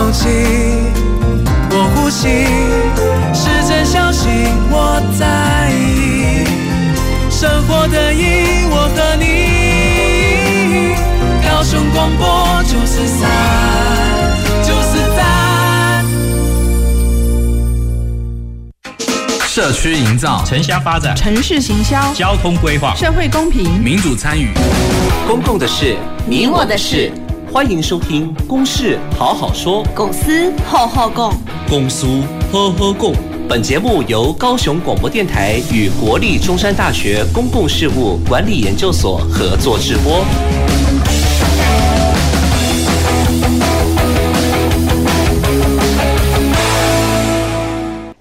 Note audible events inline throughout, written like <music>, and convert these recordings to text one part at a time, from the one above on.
空气，我呼吸，试着相信我在意，生活的意义，我和你，高雄广播九四三，九四三。社区营造、城乡发展、城市行销、交通规划、社会公平、民主参与、公共的事、你我的事。欢迎收听《公事好好说》，公司好好讲，公司呵呵共。本节目由高雄广播电台与国立中山大学公共事务管理研究所合作直播。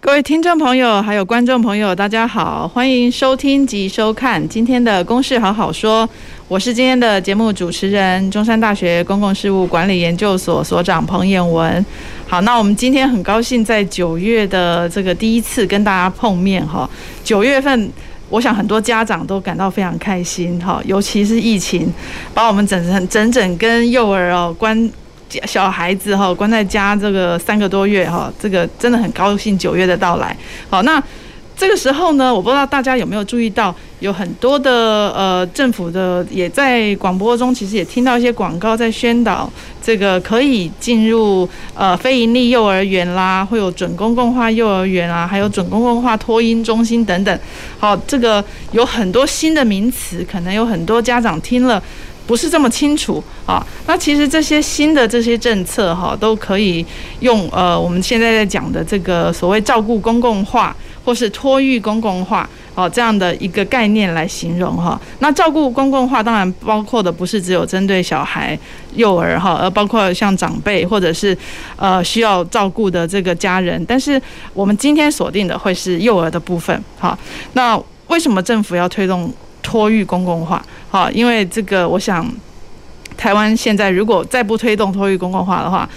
各位听众朋友，还有观众朋友，大家好，欢迎收听及收看今天的《公事好好说》。我是今天的节目主持人，中山大学公共事务管理研究所所长彭渰雯。好，那我们今天很高兴在九月的这个第一次跟大家碰面哈。九月份，我想很多家长都感到非常开心哈，尤其是疫情把我们整整整整跟幼儿哦关小孩子哈关在家这个三个多月哈，这个真的很高兴九月的到来。好，那。这个时候呢，我不知道大家有没有注意到，有很多的呃政府的也在广播中，其实也听到一些广告在宣导，这个可以进入呃非营利幼儿园啦，会有准公共化幼儿园啊，还有准公共化托婴中心等等。好，这个有很多新的名词，可能有很多家长听了不是这么清楚啊。那其实这些新的这些政策哈，都可以用呃我们现在在讲的这个所谓照顾公共化。或是托育公共化，哦，这样的一个概念来形容哈。那照顾公共化当然包括的不是只有针对小孩、幼儿哈，而包括像长辈或者是呃需要照顾的这个家人。但是我们今天锁定的会是幼儿的部分哈。那为什么政府要推动托育公共化？好，因为这个我想，台湾现在如果再不推动托育公共化的话，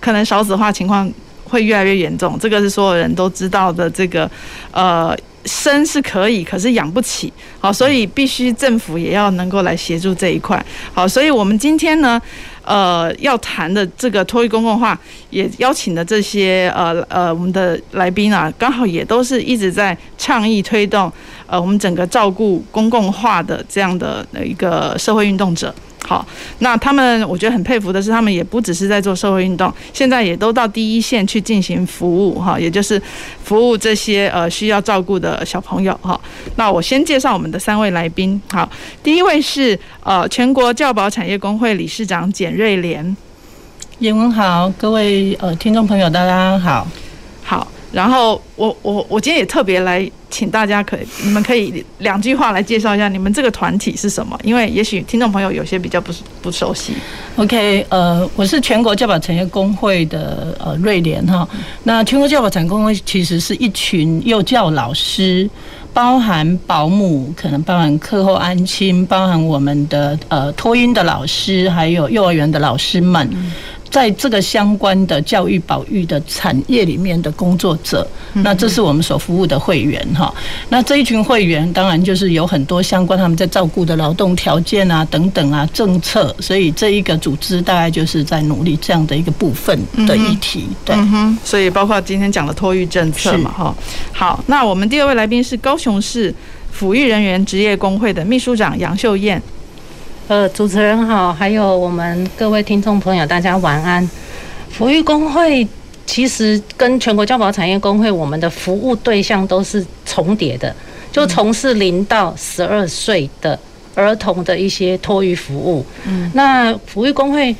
可能少子化情况。会越来越严重，这个是所有人都知道的。这个，呃，生是可以，可是养不起，好，所以必须政府也要能够来协助这一块。好，所以我们今天呢，呃，要谈的这个托育公共化，也邀请的这些呃呃我们的来宾啊，刚好也都是一直在倡议推动呃我们整个照顾公共化的这样的一个社会运动者。好，那他们我觉得很佩服的是，他们也不只是在做社会运动，现在也都到第一线去进行服务哈，也就是服务这些呃需要照顾的小朋友哈。那我先介绍我们的三位来宾，好，第一位是呃全国教保产业工会理事长简瑞莲，渰雯好，各位呃听众朋友大家，好，然后我我我今天也特别来。请大家可以，你们可以两句话来介绍一下你们这个团体是什么？因为也许听众朋友有些比较不不熟悉。OK，呃，我是全国教保产业工会的呃瑞莲哈。那全国教保产业工会其实是一群幼教老师，包含保姆，可能包含课后安亲，包含我们的呃托婴的老师，还有幼儿园的老师们。在这个相关的教育保育的产业里面的工作者，那这是我们所服务的会员哈。那这一群会员当然就是有很多相关他们在照顾的劳动条件啊等等啊政策，所以这一个组织大概就是在努力这样的一个部分的议题。对，所以包括今天讲的托育政策嘛哈。好，那我们第二位来宾是高雄市抚育人员职业工会的秘书长杨秀燕。呃，主持人好，还有我们各位听众朋友，大家晚安。抚育工会其实跟全国教保产业工会，我们的服务对象都是重叠的，就从事零到十二岁的儿童的一些托育服务。嗯，那抚育工会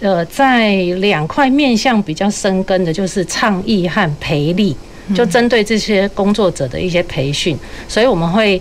呃，在两块面向比较深耕的，就是倡议和培力，就针对这些工作者的一些培训，所以我们会。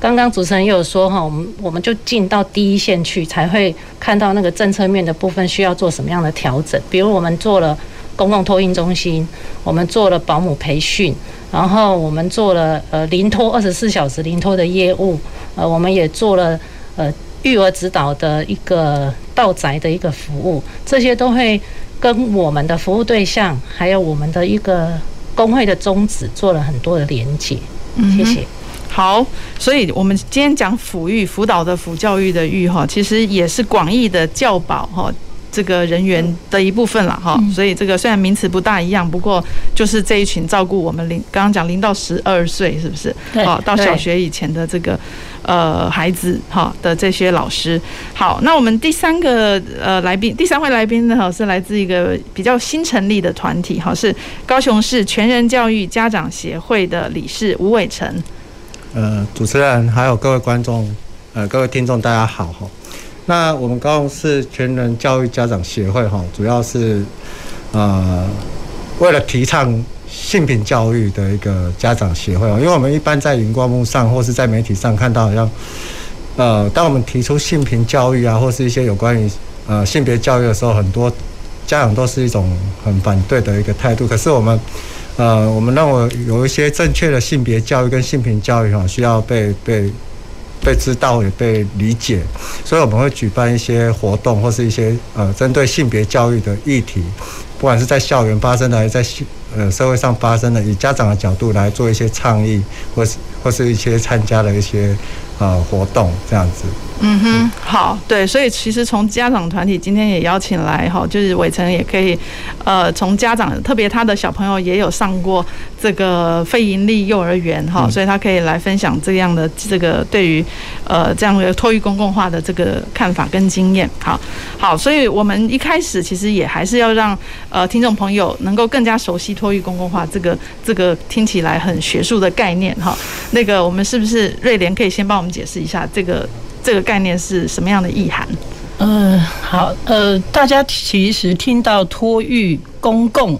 刚刚主持人也有说哈，我们我们就进到第一线去，才会看到那个政策面的部分需要做什么样的调整。比如我们做了公共托运中心，我们做了保姆培训，然后我们做了呃零托二十四小时零托的业务，呃，我们也做了呃育儿指导的一个到宅的一个服务，这些都会跟我们的服务对象还有我们的一个工会的宗旨做了很多的连结。谢谢。好，所以我们今天讲辅育辅导的辅教育的育哈，其实也是广义的教保哈，这个人员的一部分了哈。所以这个虽然名词不大一样，不过就是这一群照顾我们零刚刚讲零到十二岁是不是？好，到小学以前的这个呃孩子哈的这些老师。好，那我们第三个呃来宾，第三位来宾呢哈是来自一个比较新成立的团体哈，是高雄市全人教育家长协会的理事吴伟成。呃，主持人还有各位观众，呃，各位听众，大家好哈。那我们高雄市全人教育家长协会哈，主要是呃为了提倡性平教育的一个家长协会。因为我们一般在荧光幕上或是在媒体上看到，好像呃，当我们提出性平教育啊，或是一些有关于呃性别教育的时候，很多家长都是一种很反对的一个态度。可是我们呃，我们认为有一些正确的性别教育跟性平教育哈，需要被被被知道也被理解，所以我们会举办一些活动或是一些呃针对性别教育的议题，不管是在校园发生的，还是在呃社会上发生的，以家长的角度来做一些倡议，或是或是一些参加的一些呃活动这样子。嗯哼，好，对，所以其实从家长团体今天也邀请来哈，就是伟成也可以，呃，从家长特别他的小朋友也有上过这个非盈利幼儿园哈，所以他可以来分享这样的这个对于呃这样的托育公共化的这个看法跟经验。好，好，所以我们一开始其实也还是要让呃听众朋友能够更加熟悉托育公共化这个这个听起来很学术的概念哈。那个我们是不是瑞莲可以先帮我们解释一下这个？这个概念是什么样的意涵？嗯、呃，好，呃，大家其实听到托育公共，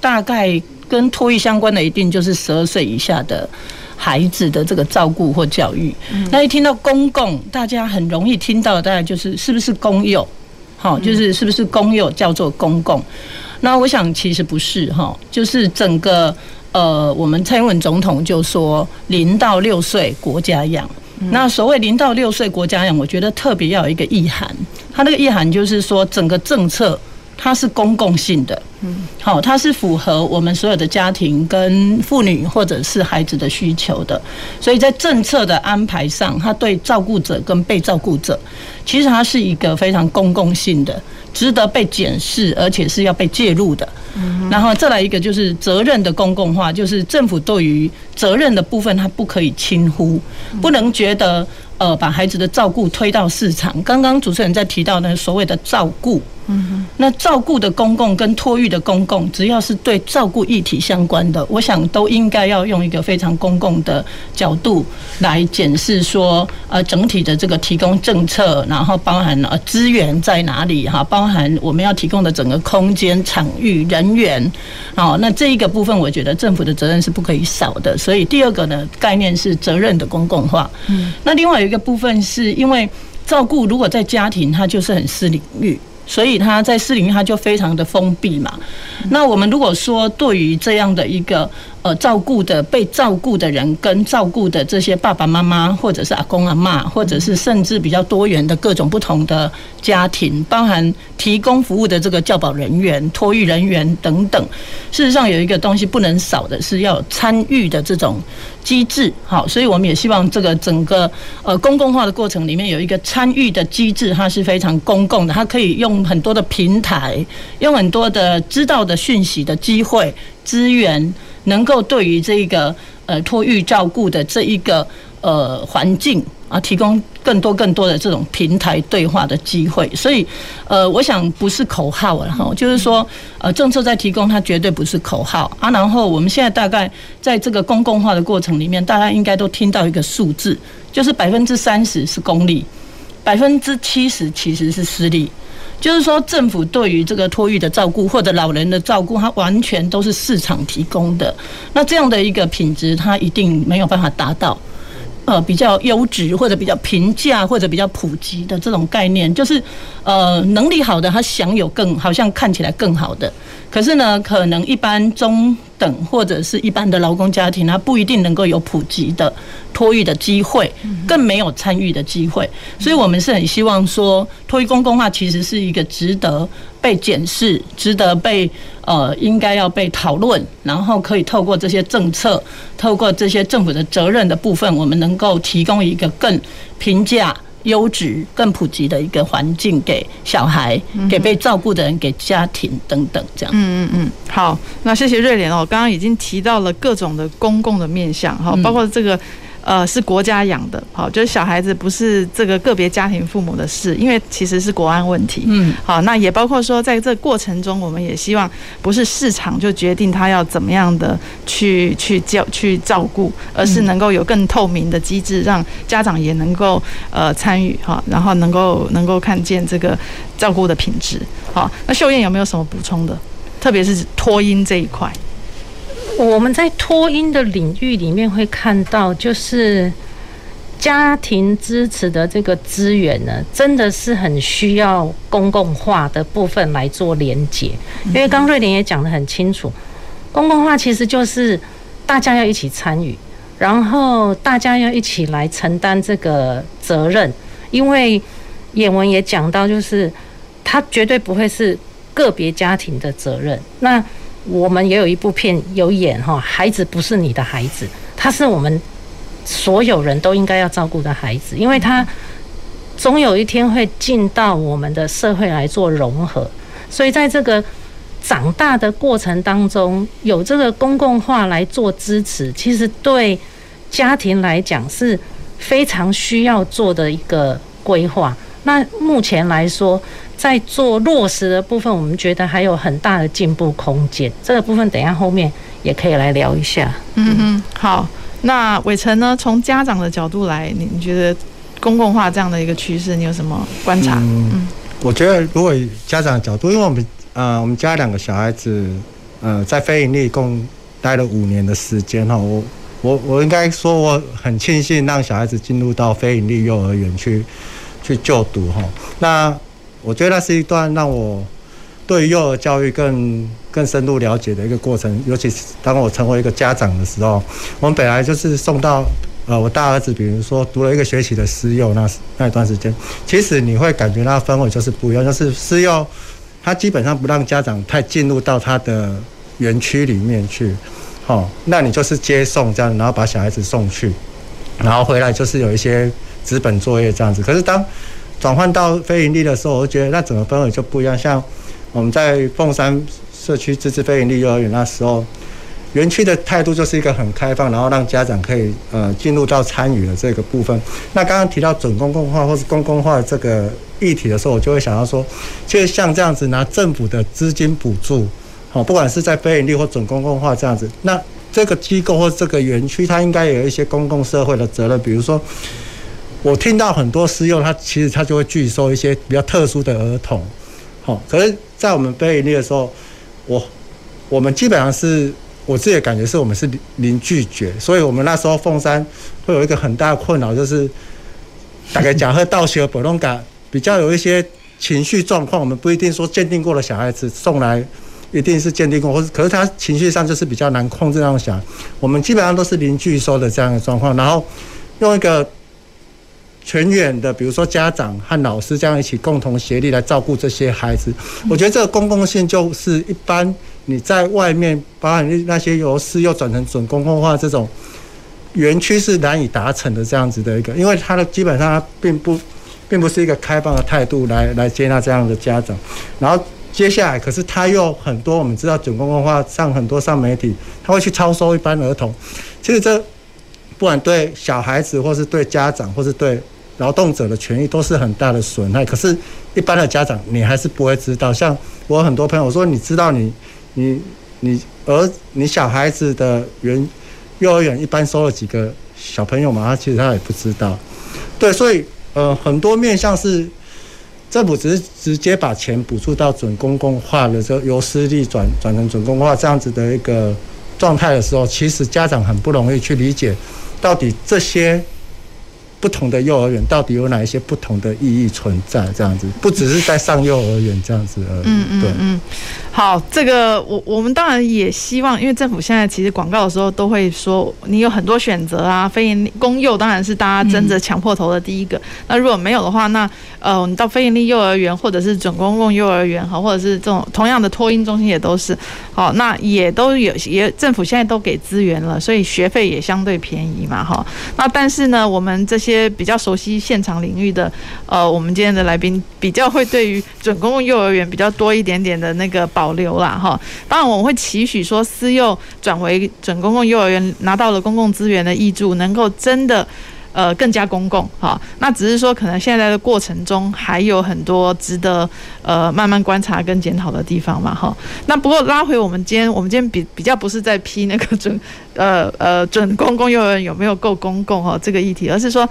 大概跟托育相关的，一定就是十二岁以下的孩子的这个照顾或教育。嗯、那一听到公共，大家很容易听到的，大概就是是不是公幼？好，就是是不是公幼叫做公共？那我想其实不是哈，就是整个呃，我们蔡英文总统就说零到六岁国家养。那所谓零到六岁国家养，我觉得特别要有一个意涵。它那个意涵就是说，整个政策它是公共性的，嗯，好，它是符合我们所有的家庭跟妇女或者是孩子的需求的。所以在政策的安排上，它对照顾者跟被照顾者，其实它是一个非常公共性的，值得被检视，而且是要被介入的。然后再来一个就是责任的公共化，就是政府对于责任的部分，它不可以轻忽，不能觉得呃把孩子的照顾推到市场。刚刚主持人在提到呢所谓的照顾。嗯哼，那照顾的公共跟托育的公共，只要是对照顾议题相关的，我想都应该要用一个非常公共的角度来检视说，呃，整体的这个提供政策，然后包含呃资源在哪里哈，包含我们要提供的整个空间、场域、人员，好，那这一个部分，我觉得政府的责任是不可以少的。所以第二个呢，概念是责任的公共化。嗯，那另外有一个部分是因为照顾如果在家庭，它就是很私领域。所以他在市领域，他就非常的封闭嘛。那我们如果说对于这样的一个。呃，照顾的被照顾的人跟照顾的这些爸爸妈妈，或者是阿公阿嬷，或者是甚至比较多元的各种不同的家庭，包含提供服务的这个教保人员、托育人员等等。事实上，有一个东西不能少的是要参与的这种机制。好，所以我们也希望这个整个呃公共化的过程里面有一个参与的机制，它是非常公共的，它可以用很多的平台，用很多的知道的讯息的机会资源。能够对于这个呃托育照顾的这一个呃环境啊，提供更多更多的这种平台对话的机会，所以呃，我想不是口号了哈，就是说呃政策在提供，它绝对不是口号啊。然后我们现在大概在这个公共化的过程里面，大家应该都听到一个数字，就是百分之三十是公立，百分之七十其实是私立。就是说，政府对于这个托育的照顾或者老人的照顾，它完全都是市场提供的。那这样的一个品质，它一定没有办法达到，呃，比较优质或者比较平价或者比较普及的这种概念。就是，呃，能力好的，他享有更好像看起来更好的。可是呢，可能一般中等或者是一般的劳工家庭，他不一定能够有普及的托育的机会，更没有参与的机会。所以，我们是很希望说，托育公共化其实是一个值得被检视、值得被呃应该要被讨论，然后可以透过这些政策、透过这些政府的责任的部分，我们能够提供一个更平价。优质、更普及的一个环境给小孩、给被照顾的人、给家庭等等这样。嗯嗯嗯，好，那谢谢瑞莲哦，刚刚已经提到了各种的公共的面向哈，包括这个。呃，是国家养的，好，就是小孩子不是这个个别家庭父母的事，因为其实是国安问题。嗯，好，那也包括说，在这过程中，我们也希望不是市场就决定他要怎么样的去去教去照顾，而是能够有更透明的机制，让家长也能够呃参与哈，然后能够能够看见这个照顾的品质。好，那秀燕有没有什么补充的？特别是托婴这一块。我们在托婴的领域里面会看到，就是家庭支持的这个资源呢，真的是很需要公共化的部分来做连结。因为刚瑞莲也讲得很清楚，公共化其实就是大家要一起参与，然后大家要一起来承担这个责任。因为演文也讲到，就是他绝对不会是个别家庭的责任。那我们也有一部片有演哈，孩子不是你的孩子，他是我们所有人都应该要照顾的孩子，因为他总有一天会进到我们的社会来做融合，所以在这个长大的过程当中，有这个公共化来做支持，其实对家庭来讲是非常需要做的一个规划。那目前来说，在做落实的部分，我们觉得还有很大的进步空间。这个部分等一下后面也可以来聊一下。嗯嗯，好。那伟成呢？从家长的角度来，你你觉得公共化这样的一个趋势，你有什么观察？嗯，我觉得如果以家长的角度，因为我们呃，我们家两个小孩子呃，在非盈利共待了五年的时间哈，我我我应该说我很庆幸让小孩子进入到非盈利幼儿园去去就读哈。那我觉得那是一段让我对幼儿教育更更深入了解的一个过程，尤其是当我成为一个家长的时候，我们本来就是送到呃我大儿子，比如说读了一个学期的私幼，那那一段时间，其实你会感觉那氛围就是不一样，就是私幼，他基本上不让家长太进入到他的园区里面去，哦，那你就是接送这样，然后把小孩子送去，然后回来就是有一些纸本作业这样子，可是当转换到非营利的时候，我就觉得那整个氛围就不一样。像我们在凤山社区自治非营利幼儿园那时候，园区的态度就是一个很开放，然后让家长可以呃进入到参与的这个部分。那刚刚提到准公共化或是公共化这个议题的时候，我就会想到说，其实像这样子拿政府的资金补助，好，不管是在非营利或准公共化这样子，那这个机构或这个园区，它应该有一些公共社会的责任，比如说。我听到很多私幼，他其实他就会拒收一些比较特殊的儿童，好，可是，在我们非营利的时候，我我们基本上是我自己的感觉是我们是零拒绝，所以我们那时候凤山会有一个很大的困扰，就是大概假设到学普通感比较有一些情绪状况，我们不一定说鉴定过的小孩子送来一定是鉴定过，或是可是他情绪上就是比较难控制那种小孩，我们基本上都是零拒收的这样的状况，然后用一个。全员的，比如说家长和老师这样一起共同协力来照顾这些孩子，我觉得这个公共性就是一般你在外面，包含那些由私又转成准公共化这种园区是难以达成的这样子的一个，因为它的基本上它并不并不是一个开放的态度来来接纳这样的家长，然后接下来可是他又很多我们知道准公共化上很多上媒体，他会去超收一般儿童，其实这不管对小孩子或是对家长或是对。劳动者的权益都是很大的损害，可是，一般的家长你还是不会知道。像我很多朋友说，你知道你你你儿你小孩子的园幼儿园一般收了几个小朋友嘛？他其实他也不知道。对，所以呃，很多面向是政府只是直接把钱补助到准公共化的时候，由私立转转成准公共化这样子的一个状态的时候，其实家长很不容易去理解到底这些。不同的幼儿园到底有哪一些不同的意义存在？这样子，不只是在上幼儿园这样子而已。嗯嗯嗯。好，这个我我们当然也希望，因为政府现在其实广告的时候都会说，你有很多选择啊。非营利公幼当然是大家争着抢破头的第一个。那如果没有的话，那呃，你到非营利幼儿园或者是准公共幼儿园，哈，或者是这种同样的托婴中心也都是好，那也都有也政府现在都给资源了，所以学费也相对便宜嘛，哈。那但是呢，我们这些。比较熟悉现场领域的，呃，我们今天的来宾比较会对于准公共幼儿园比较多一点点的那个保留啦，哈。当然，我们会期许说私幼转为准公共幼儿园拿到了公共资源的益助，能够真的。呃，更加公共哈，那只是说可能现在的过程中还有很多值得呃慢慢观察跟检讨的地方嘛哈。那不过拉回我们今天，我们今天比比较不是在批那个准 <laughs> 呃呃准公共幼儿园有没有够公共哈这个议题，而是说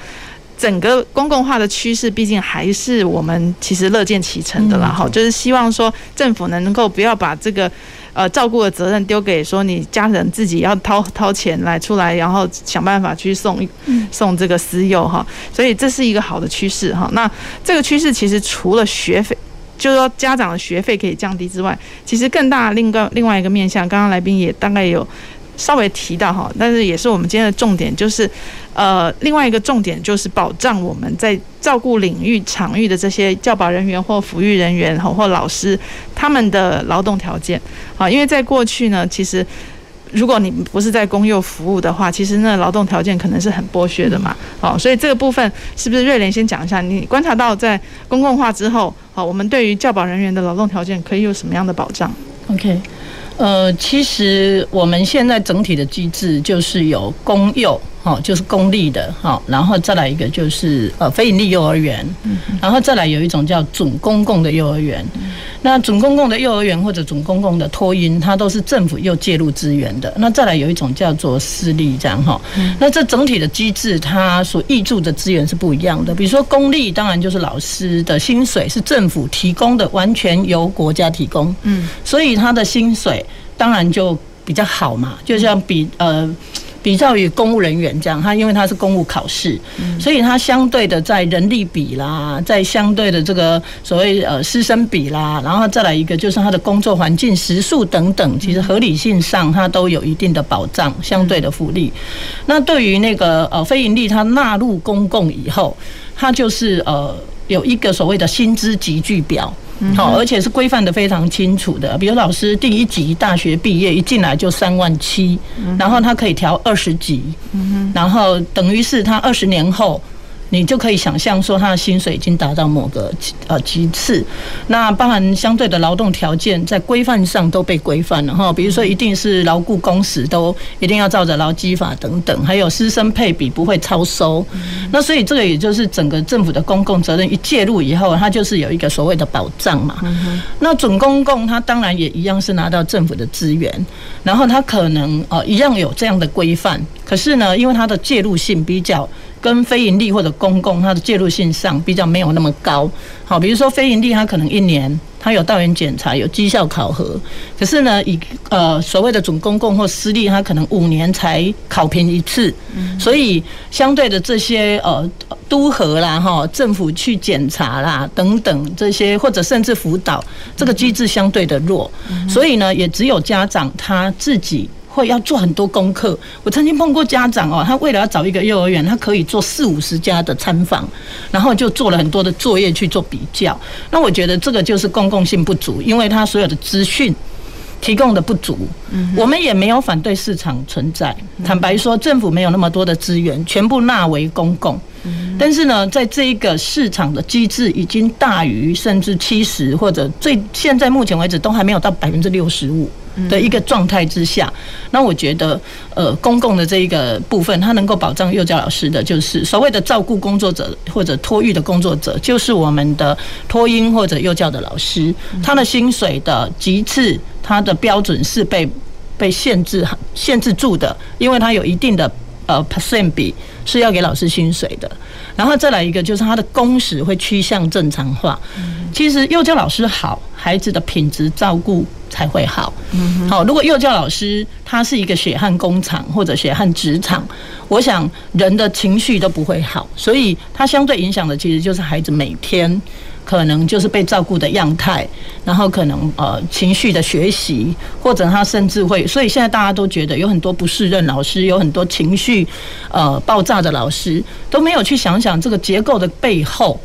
整个公共化的趋势，毕竟还是我们其实乐见其成的啦哈，就是希望说政府能够不要把这个。呃，照顾的责任丢给说你家人自己要掏掏钱来出来，然后想办法去送送这个私幼哈，所以这是一个好的趋势哈。那这个趋势其实除了学费，就是说家长的学费可以降低之外，其实更大另个另外一个面向，刚刚来宾也大概有稍微提到哈，但是也是我们今天的重点，就是呃另外一个重点就是保障我们在。照顾领域场域的这些教保人员或抚育人员哈或老师，他们的劳动条件好，因为在过去呢，其实如果你不是在公幼服务的话，其实那劳动条件可能是很剥削的嘛。好，所以这个部分是不是瑞莲先讲一下？你观察到在公共化之后，好，我们对于教保人员的劳动条件可以有什么样的保障？OK，呃，其实我们现在整体的机制就是有公幼。好，就是公立的，好，然后再来一个就是呃非营利幼儿园，然后再来有一种叫准公共的幼儿园。那准公共的幼儿园或者准公共的托婴，它都是政府又介入资源的。那再来有一种叫做私立这样哈，那这整体的机制它所挹注的资源是不一样的。比如说公立，当然就是老师的薪水是政府提供的，完全由国家提供，嗯，所以他的薪水当然就比较好嘛，就像比呃。比较于公务人员这样，他因为他是公务考试，所以他相对的在人力比啦，在相对的这个所谓呃师生比啦，然后再来一个就是他的工作环境时数等等，其实合理性上他都有一定的保障，相对的福利。那对于那个呃非营利，他纳入公共以后，他就是呃有一个所谓的薪资集聚表。好，而且是规范的非常清楚的。比如老师第一级大学毕业一进来就三万七，然后他可以调二十级，然后等于是他二十年后。你就可以想象说，他的薪水已经达到某个呃级次，那包含相对的劳动条件在规范上都被规范了哈，比如说一定是劳雇工时都一定要照着劳基法等等，还有师生配比不会超收，那所以这个也就是整个政府的公共责任一介入以后，它就是有一个所谓的保障嘛。那准公共它当然也一样是拿到政府的资源，然后它可能呃一样有这样的规范，可是呢，因为它的介入性比较。跟非营利或者公共，它的介入性上比较没有那么高。好，比如说非营利，它可能一年它有道源检查，有绩效考核。可是呢，以呃所谓的准公共或私立，它可能五年才考评一次。所以相对的这些呃督和啦哈，政府去检查啦等等这些，或者甚至辅导，这个机制相对的弱。所以呢，也只有家长他自己。会要做很多功课。我曾经碰过家长哦，他为了要找一个幼儿园，他可以做四五十家的参访，然后就做了很多的作业去做比较。那我觉得这个就是公共性不足，因为他所有的资讯提供的不足。我们也没有反对市场存在。坦白说，政府没有那么多的资源，全部纳为公共。但是呢，在这一个市场的机制已经大于甚至七十，或者最现在目前为止都还没有到百分之六十五。的一个状态之下，那我觉得，呃，公共的这一个部分，它能够保障幼教老师的，就是所谓的照顾工作者或者托育的工作者，就是我们的托婴或者幼教的老师，他的薪水的级次，他的标准是被被限制限制住的，因为他有一定的呃 percent 比是要给老师薪水的，然后再来一个就是他的工时会趋向正常化。其实幼教老师好，孩子的品质照顾才会好。好，如果幼教老师他是一个血汗工厂或者血汗职场，我想人的情绪都不会好，所以他相对影响的其实就是孩子每天可能就是被照顾的样态，然后可能呃情绪的学习，或者他甚至会，所以现在大家都觉得有很多不适任老师，有很多情绪呃爆炸的老师，都没有去想想这个结构的背后，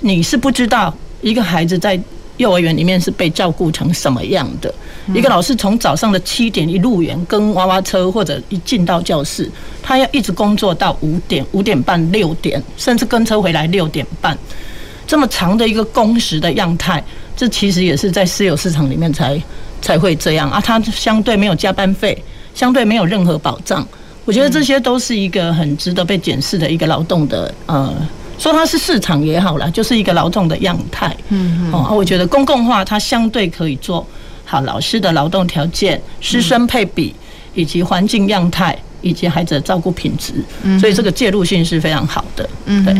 你是不知道。一个孩子在幼儿园里面是被照顾成什么样的。一个老师从早上的七点一入园，跟娃娃车或者一进到教室，他要一直工作到五点、五点半、六点，甚至跟车回来六点半，这么长的一个工时的样态，这其实也是在私有市场里面才才会这样啊。它相对没有加班费，相对没有任何保障。我觉得这些都是一个很值得被检视的一个劳动的呃，说它是市场也好啦，就是一个劳动的样态。嗯嗯。哦，我觉得公共化它相对可以做。好，老师的劳动条件、师生配比以及环境样态。以及孩子的照顾品质，所以这个介入性是非常好的。嗯，对，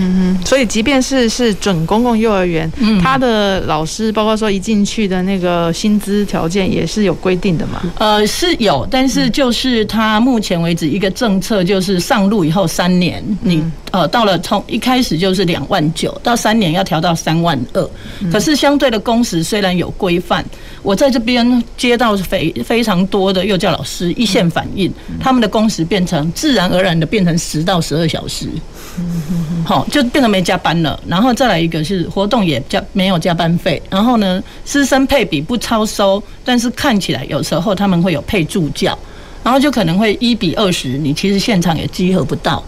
所以即便是是准公共幼儿园，嗯，他的老师包括说一进去的那个薪资条件也是有规定的嘛？呃，是有，但是就是他目前为止一个政策就是上路以后三年，你呃到了从一开始就是两万九，到三年要调到三万二，可是相对的工时虽然有规范，我在这边接到非非常多的幼教老师一线反映，他们的工时。变成自然而然的变成十到十二小时，好，就变成没加班了。然后再来一个是活动也加没有加班费，然后呢，师生配比不超收，但是看起来有时候他们会有配助教，然后就可能会一比二十，你其实现场也集合不到。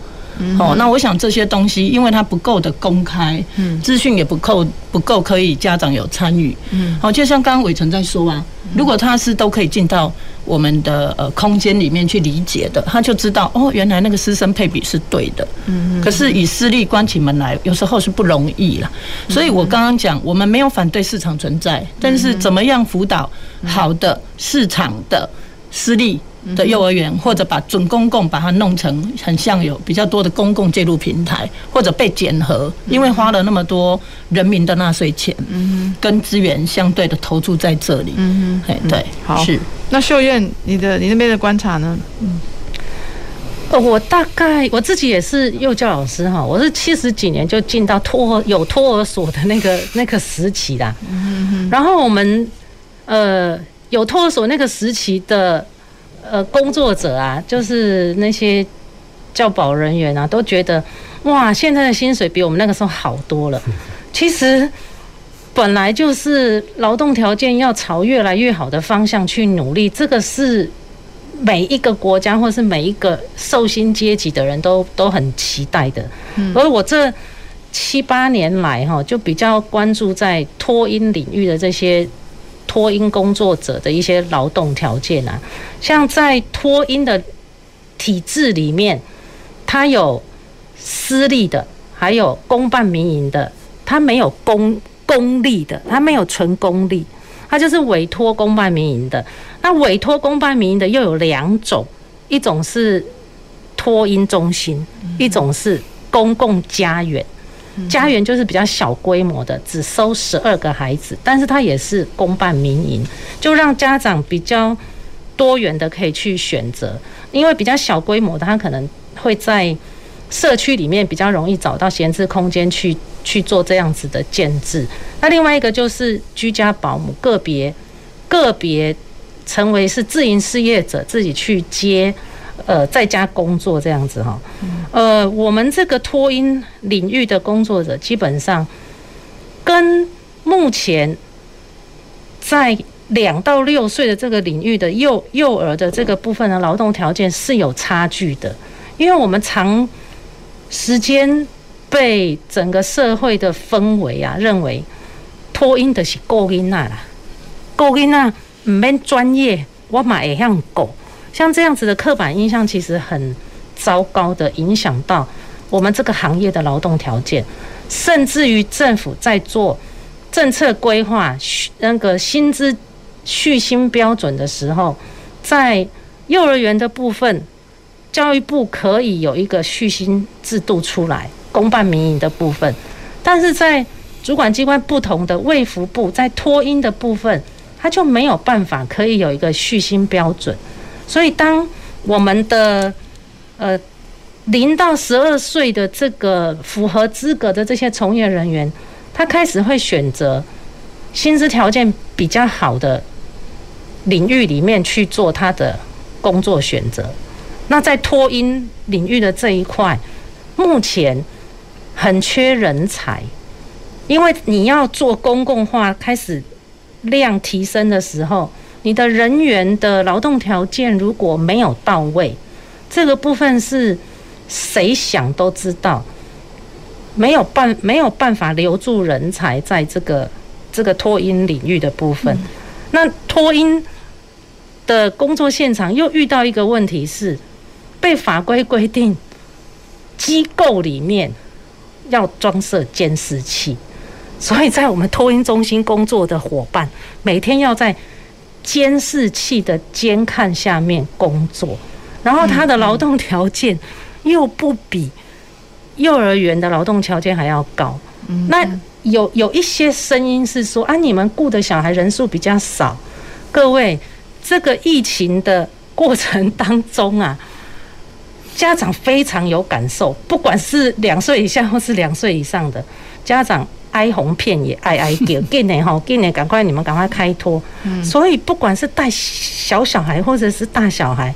哦，那我想这些东西，因为它不够的公开，嗯，资讯也不够不够可以家长有参与，嗯，好，就像刚刚伟成在说啊，如果他是都可以进到我们的呃空间里面去理解的，他就知道哦，原来那个师生配比是对的，嗯，可是以私立关起门来，有时候是不容易啦，所以我刚刚讲，我们没有反对市场存在，但是怎么样辅导好的市场的私立。的幼儿园，或者把准公共把它弄成很像有比较多的公共介入平台，或者被检核，因为花了那么多人民的纳税钱，嗯，跟资源相对的投注在这里，嗯哼，对，好，是。那秀燕，你的你那边的观察呢？嗯，呃，我大概我自己也是幼教老师哈，我是七十几年就进到托有托儿所的那个那个时期啦，嗯哼，然后我们呃有托儿所那个时期的。呃，工作者啊，就是那些教保人员啊，都觉得哇，现在的薪水比我们那个时候好多了。其实本来就是劳动条件要朝越来越好的方向去努力，这个是每一个国家或是每一个受薪阶级的人都都很期待的。而我这七八年来哈，就比较关注在托婴领域的这些。托婴工作者的一些劳动条件啊，像在托婴的体制里面，它有私立的，还有公办民营的，它没有公公立的，它没有纯公立，它就是委托公办民营的。那委托公办民营的又有两种，一种是托婴中心，一种是公共家园。家园就是比较小规模的，只收十二个孩子，但是它也是公办民营，就让家长比较多元的可以去选择。因为比较小规模的，他可能会在社区里面比较容易找到闲置空间去去做这样子的建制。那另外一个就是居家保姆，个别个别成为是自营事业者，自己去接。呃，在家工作这样子哈，呃，我们这个托婴领域的工作者，基本上跟目前在两到六岁的这个领域的幼幼儿的这个部分的劳动条件是有差距的，因为我们长时间被整个社会的氛围啊，认为托婴的是顾囡仔啦，顾囡仔唔免专业，我嘛会晓顾。像这样子的刻板印象，其实很糟糕的影响到我们这个行业的劳动条件，甚至于政府在做政策规划、那个薪资续薪标准的时候，在幼儿园的部分，教育部可以有一个续薪制度出来，公办民营的部分，但是在主管机关不同的卫福部，在托婴的部分，他就没有办法可以有一个续薪标准。所以，当我们的呃零到十二岁的这个符合资格的这些从业人员，他开始会选择薪资条件比较好的领域里面去做他的工作选择。那在托音领域的这一块，目前很缺人才，因为你要做公共化，开始量提升的时候，你的人员的劳动条件如果没有到位，这个部分是谁想都知道，没有办没有办法留住人才在这个这个托音领域的部分。那托音的工作现场又遇到一个问题是，被法规规定机构里面要装设监视器。所以在我们托婴中心工作的伙伴，每天要在监视器的监看下面工作，然后他的劳动条件又不比幼儿园的劳动条件还要高。那有有一些声音是说啊，你们雇的小孩人数比较少。各位，这个疫情的过程当中啊，家长非常有感受，不管是两岁以下或是两岁以上的家长。哀鸿遍野，哀哀叫，今年哈，今年赶快你们赶快开托。所以不管是带小小孩或者是大小孩，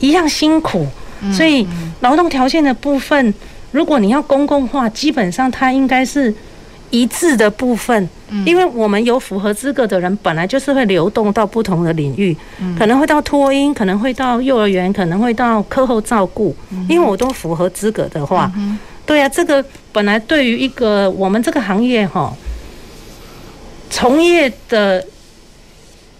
一样辛苦。所以劳动条件的部分，如果你要公共化，基本上它应该是一致的部分。因为我们有符合资格的人，本来就是会流动到不同的领域，可能会到托婴，可能会到幼儿园，可能会到课后照顾。因为我都符合资格的话。对啊，这个本来对于一个我们这个行业哈，从业的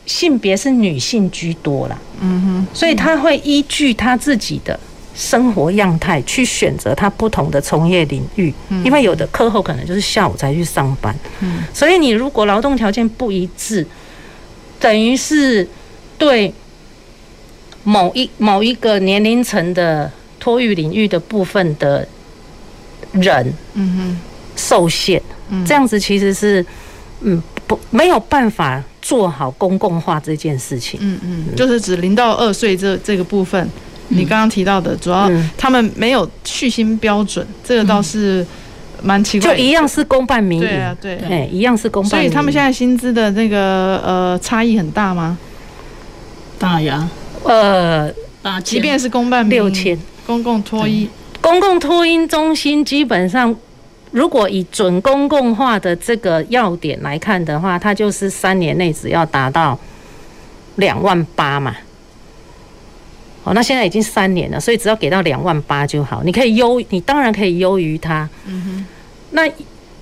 性别是女性居多啦，嗯哼，所以他会依据他自己的生活样态去选择他不同的从业领域，因为有的课后可能就是下午才去上班，嗯，所以你如果劳动条件不一致，等于是对某一某一个年龄层的托育领域的部分的。人，嗯哼，受限，这样子其实是，嗯，不没有办法做好公共化这件事情。嗯嗯，就是指零到二岁这这个部分，你刚刚提到的，主要他们没有续薪标准，这个倒是蛮奇怪。就一样是公办民营，对啊，对，哎，一样是公办。所以他们现在薪资的那个呃差异很大吗？大呀，呃，啊，即便是公办六千，公共托婴。公共托婴中心基本上，如果以准公共化的这个要点来看的话，它就是三年内只要达到两万八嘛。好，那现在已经三年了，所以只要给到两万八就好。你可以优，你当然可以优于它。嗯哼。那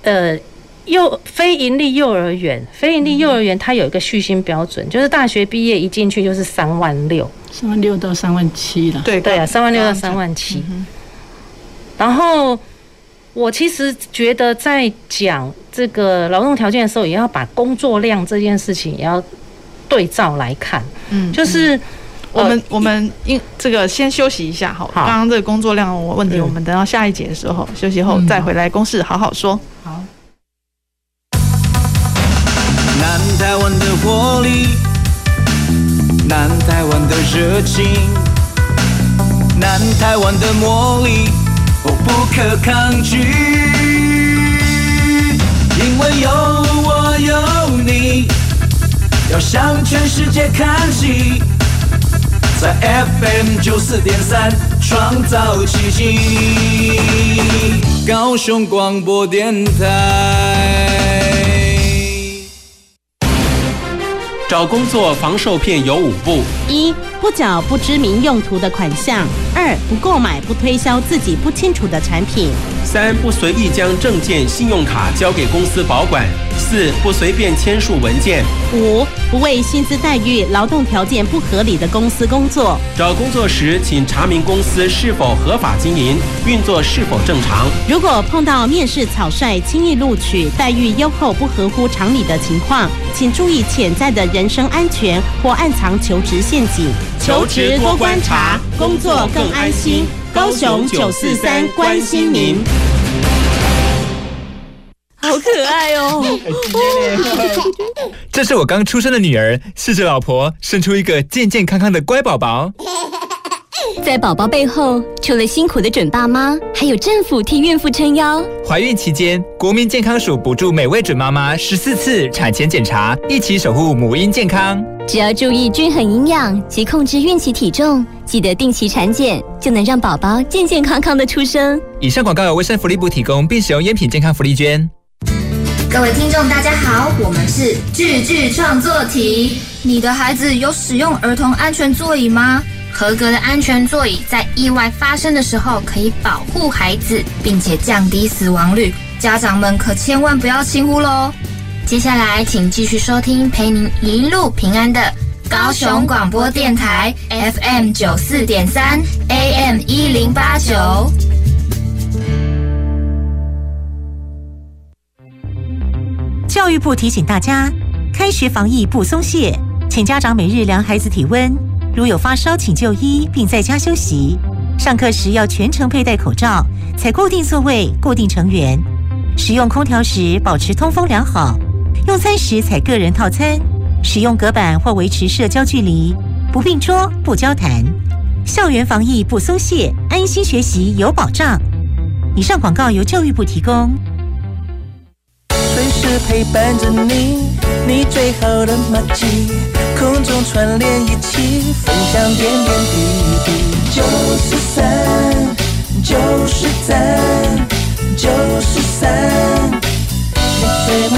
呃，幼非盈利幼儿园，非盈利幼儿园它有一个续薪标准，就是大学毕业一进去就是三万六，三万六到三万七了。对对啊，三万六到三万七。然后，我其实觉得在讲这个劳动条件的时候，也要把工作量这件事情也要对照来看。嗯，就是我们我们应这个先休息一下，好。刚刚这个工作量问题，我们等到下一节的时候休息后再回来公事好好说。好。南台湾的活力，南台湾的热情，南台湾的魔力。我不可抗拒，因为有我有你，要向全世界看齐，在 FM 九四点三创造奇迹，高雄广播电台。找工作防受骗有五步：一、不缴不知名用途的款项；二、不购买不推销自己不清楚的产品；三、不随意将证件、信用卡交给公司保管；四、不随便签署文件；五、不为薪资待遇、劳动条件不合理的公司工作。找工作时，请查明公司是否合法经营，运作是否正常。如果碰到面试草率、轻易录取、待遇优厚不合乎常理的情况，请注意潜在的人身安全或暗藏求职陷阱。求职多观察，工作更安心。高雄九四三关心您。好可爱哦！<laughs> 这是我刚出生的女儿，谢谢老婆生出一个健健康康的乖宝宝。在宝宝背后，除了辛苦的准爸妈，还有政府替孕妇撑腰。怀孕期间，国民健康署补助每位准妈妈十四次产前检查，一起守护母婴健康。只要注意均衡营养及控制孕期体重，记得定期产检，就能让宝宝健健康康的出生。以上广告由卫生福利部提供，并使用烟品健康福利捐。各位听众，大家好，我们是句句创作题。你的孩子有使用儿童安全座椅吗？合格的安全座椅在意外发生的时候可以保护孩子，并且降低死亡率。家长们可千万不要轻忽喽！接下来，请继续收听陪您一路平安的高雄广播电台 FM 九四点三 AM 一零八九。教育部提醒大家，开学防疫不松懈，请家长每日量孩子体温，如有发烧，请就医并在家休息。上课时要全程佩戴口罩，采固定座位、固定成员。使用空调时保持通风良好，用餐时采个人套餐，使用隔板或维持社交距离，不并桌不交谈。校园防疫不松懈，安心学习有保障。以上广告由教育部提供。随时陪伴着你，你最好的麻吉，空中串联一起，分享点点滴滴。九十三，九十三。九十三，你最麻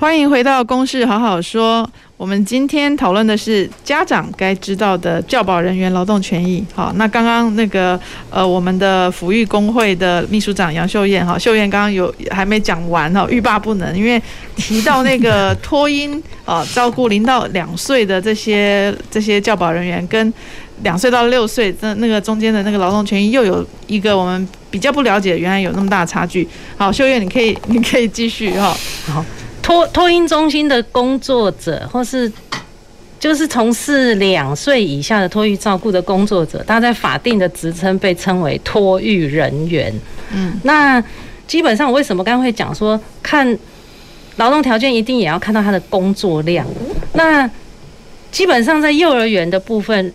欢迎回到《公事好好说》。我们今天讨论的是家长该知道的教保人员劳动权益。好，那刚刚那个呃，我们的抚育工会的秘书长杨秀燕，哈，秀燕刚刚有还没讲完哈，欲罢不能，因为提到那个托婴啊，<laughs> 照顾零到两岁的这些这些教保人员，跟两岁到六岁的那个中间的那个劳动权益，又有一个我们比较不了解，原来有那么大的差距。好，秀燕，你可以你可以继续哈。好。托托婴中心的工作者，或是就是从事两岁以下的托育照顾的工作者，他在法定的职称被称为托育人员。嗯，那基本上我为什么刚刚会讲说，看劳动条件一定也要看到他的工作量。那基本上在幼儿园的部分，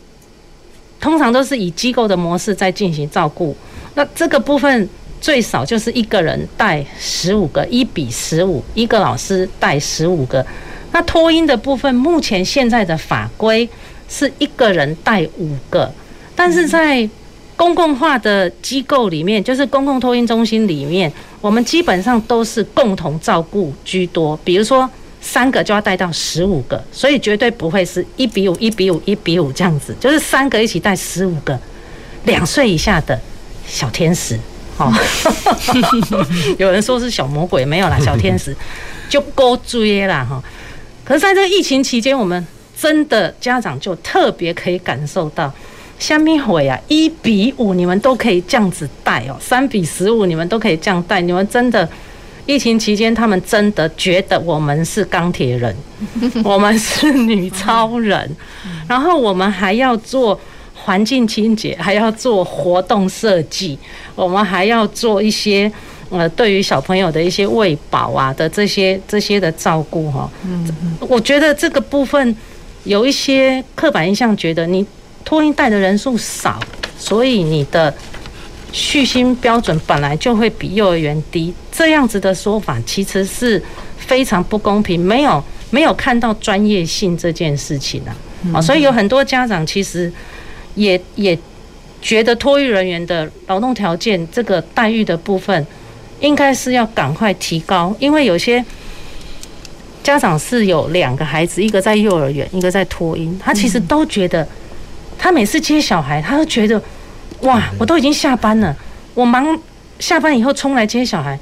通常都是以机构的模式在进行照顾。那这个部分。最少就是一个人带十五个，一比十五，一个老师带十五个。那托婴的部分，目前现在的法规是一个人带五个，但是在公共化的机构里面，就是公共托婴中心里面，我们基本上都是共同照顾居多。比如说三个就要带到十五个，所以绝对不会是一比五、一比五、一比五这样子，就是三个一起带十五个两岁以下的小天使。哦，<laughs> 有人说是小魔鬼，没有啦，<laughs> 小天使就够追啦哈。可是在这个疫情期间，我们真的家长就特别可以感受到，虾米会啊，一比五你们都可以这样子带哦，三比十五你们都可以这样带，你们真的疫情期间，他们真的觉得我们是钢铁人，我们是女超人，<laughs> 然后我们还要做。环境清洁，还要做活动设计，我们还要做一些呃，对于小朋友的一些喂饱啊的这些这些的照顾哈。嗯，我觉得这个部分有一些刻板印象，觉得你托婴带的人数少，所以你的续薪标准本来就会比幼儿园低。这样子的说法其实是非常不公平，没有没有看到专业性这件事情啊。啊，所以有很多家长其实。也也觉得托育人员的劳动条件这个待遇的部分，应该是要赶快提高，因为有些家长是有两个孩子，一个在幼儿园，一个在托婴，他其实都觉得，他每次接小孩，他都觉得，哇，我都已经下班了，我忙下班以后冲来接小孩，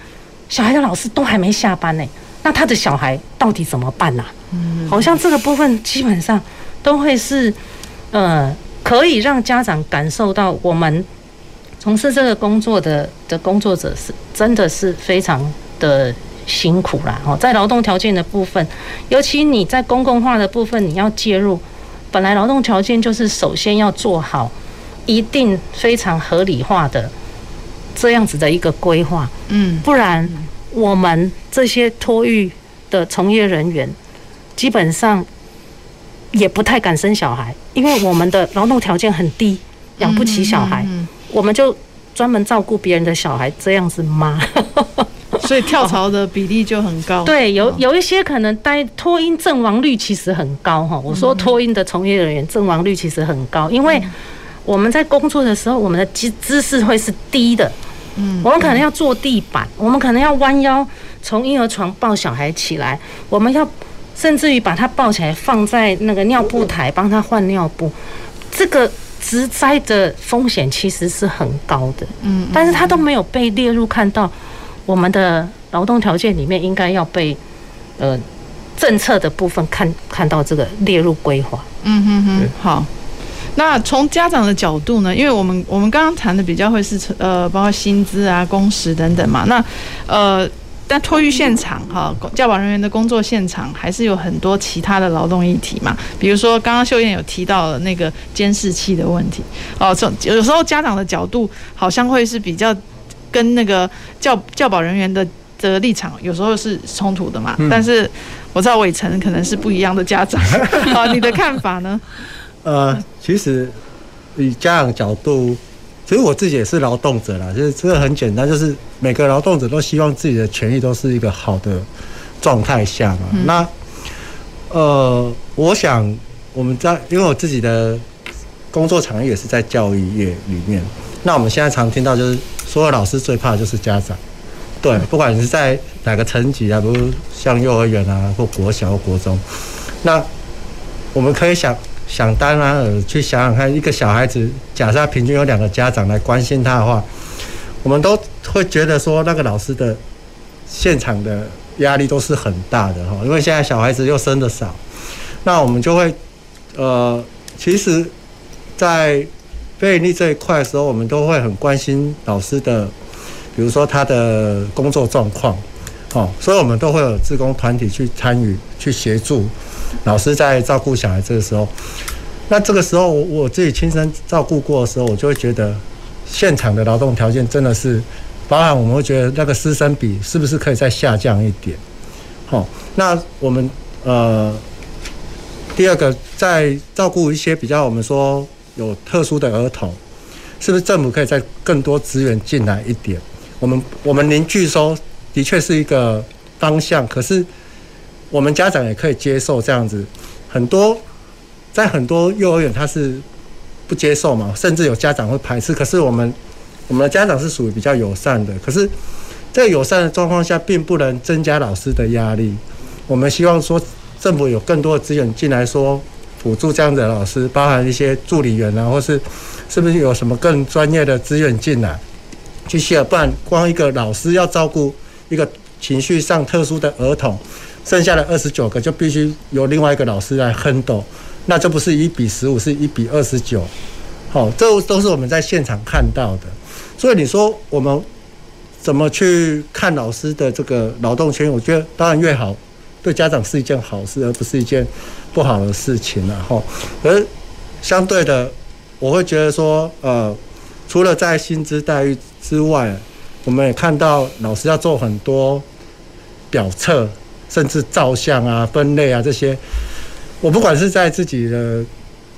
小孩的老师都还没下班呢，那他的小孩到底怎么办呢？嗯，好像这个部分基本上都会是，呃。可以让家长感受到，我们从事这个工作的的工作者是真的是非常的辛苦啦。哦，在劳动条件的部分，尤其你在公共化的部分，你要介入，本来劳动条件就是首先要做好一定非常合理化的这样子的一个规划，嗯，不然我们这些托育的从业人员基本上。也不太敢生小孩，因为我们的劳动条件很低，养不起小孩，我们就专门照顾别人的小孩这样子吗？<laughs> 所以跳槽的比例就很高。<laughs> 对，有有一些可能待托婴阵亡率其实很高哈。我说托婴的从业人员阵亡率其实很高，因为我们在工作的时候，我们的姿姿势会是低的。嗯，我们可能要坐地板，我们可能要弯腰从婴儿床抱小孩起来，我们要甚至于把他抱起来放在那个尿布台帮他换尿布，这个职灾的风险其实是很高的。嗯，但是他都没有被列入看到我们的劳动条件里面应该要被呃政策的部分看看到这个列入规划。嗯哼哼，好。那从家长的角度呢？因为我们我们刚刚谈的比较会是呃，包括薪资啊、工时等等嘛。那呃，但托育现场哈，教保人员的工作现场还是有很多其他的劳动议题嘛。比如说刚刚秀燕有提到了那个监视器的问题哦，从有时候家长的角度好像会是比较跟那个教教保人员的的立场有时候是冲突的嘛。嗯、但是我知道伟成可能是不一样的家长，<laughs> 好，你的看法呢？呃，其实以家长角度，其实我自己也是劳动者啦，就是这个很简单，就是每个劳动者都希望自己的权益都是一个好的状态下嘛。嗯、那呃，我想我们在因为我自己的工作场域也是在教育业里面，那我们现在常听到就是所有老师最怕的就是家长，对，不管你是在哪个层级啊，比如像幼儿园啊，或国小或国中，那我们可以想。想当然尔去想想看，一个小孩子，假设平均有两个家长来关心他的话，我们都会觉得说，那个老师的现场的压力都是很大的哈。因为现在小孩子又生的少，那我们就会，呃，其实，在非营利这一块的时候，我们都会很关心老师的，比如说他的工作状况，哦，所以我们都会有志工团体去参与，去协助。老师在照顾小孩这个时候，那这个时候我自己亲身照顾过的时候，我就会觉得现场的劳动条件真的是，包含我们会觉得那个师生比是不是可以再下降一点？好，那我们呃第二个在照顾一些比较我们说有特殊的儿童，是不是政府可以再更多资源进来一点？我们我们凝聚收的确是一个方向，可是。我们家长也可以接受这样子，很多在很多幼儿园他是不接受嘛，甚至有家长会排斥。可是我们我们的家长是属于比较友善的，可是，在友善的状况下，并不能增加老师的压力。我们希望说政府有更多的资源进来，说辅助这样的老师，包含一些助理员啊，或是是不是有什么更专业的资源进来，去协助，不然光一个老师要照顾一个情绪上特殊的儿童。剩下的二十九个就必须由另外一个老师来分担那就不是一比十五，是一比二十九。好，这都是我们在现场看到的。所以你说我们怎么去看老师的这个劳动权？我觉得当然越好，对家长是一件好事，而不是一件不好的事情了哈。而相对的，我会觉得说，呃，除了在薪资待遇之外，我们也看到老师要做很多表测。甚至照相啊、分类啊这些，我不管是在自己的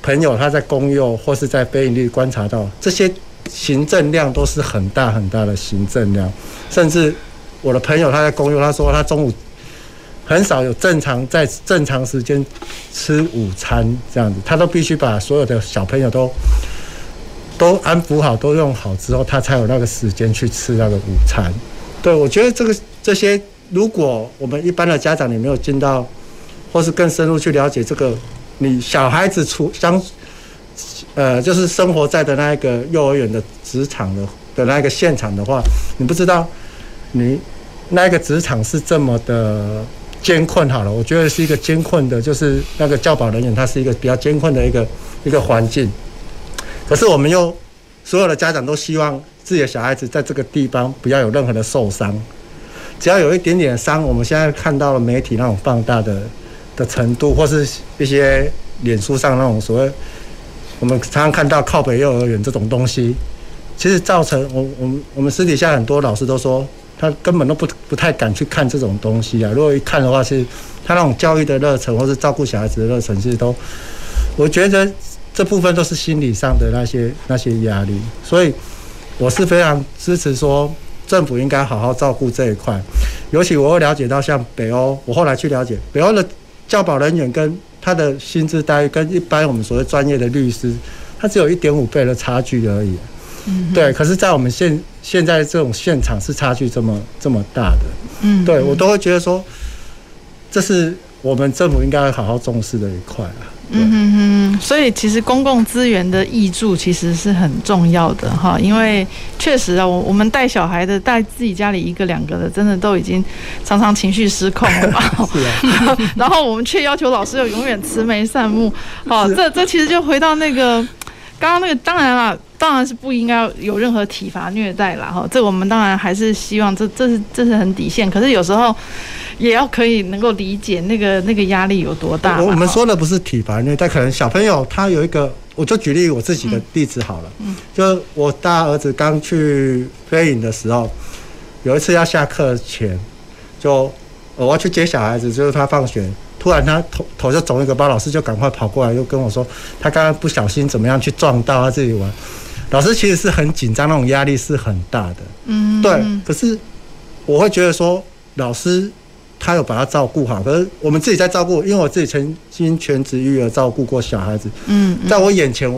朋友他在公幼，或是在非营利观察到，这些行政量都是很大很大的行政量。甚至我的朋友他在公幼，他说他中午很少有正常在正常时间吃午餐这样子，他都必须把所有的小朋友都都安抚好、都用好之后，他才有那个时间去吃那个午餐。对，我觉得这个这些。如果我们一般的家长你没有进到，或是更深入去了解这个，你小孩子出相，呃，就是生活在的那一个幼儿园的职场的的那个现场的话，你不知道你那个职场是这么的艰困。好了，我觉得是一个艰困的，就是那个教保人员他是一个比较艰困的一个一个环境。可是我们又所有的家长都希望自己的小孩子在这个地方不要有任何的受伤。只要有一点点伤，我们现在看到了媒体那种放大的的程度，或是一些脸书上那种所谓，我们常常看到靠北幼儿园这种东西，其实造成我我们我们私底下很多老师都说，他根本都不不太敢去看这种东西啊。如果一看的话，是他那种教育的热忱，或是照顾小孩子的热忱，其实都，我觉得这部分都是心理上的那些那些压力。所以，我是非常支持说政府应该好好照顾这一块，尤其我会了解到像北欧，我后来去了解北欧的教保人员跟他的薪资待遇跟一般我们所谓专业的律师，他只有一点五倍的差距而已。嗯，对。可是，在我们现现在这种现场是差距这么这么大的。嗯，对我都会觉得说，这是我们政府应该好好重视的一块啊。嗯哼哼，所以其实公共资源的益助其实是很重要的哈，因为确实啊，我我们带小孩的带自己家里一个两个的，真的都已经常常情绪失控了嘛。<laughs> 是啊。<laughs> 然后我们却要求老师要永远慈眉善目，好，<laughs> 这这其实就回到那个刚刚那个，当然了，当然是不应该有任何体罚虐待啦。哈。这我们当然还是希望这这是这是很底线，可是有时候。也要可以能够理解那个那个压力有多大。我们说的不是体罚虐待，可能小朋友他有一个，我就举例我自己的例子好了。嗯。就我大儿子刚去飞影的时候，有一次要下课前，就我要去接小孩子，就是他放学，突然他头头就肿一个包，老师就赶快跑过来，又跟我说他刚刚不小心怎么样去撞到他自己玩。老师其实是很紧张，那种压力是很大的。嗯。对。可是我会觉得说老师。他有把他照顾好，可是我们自己在照顾，因为我自己曾经全职育儿照顾过小孩子。嗯，在我眼前，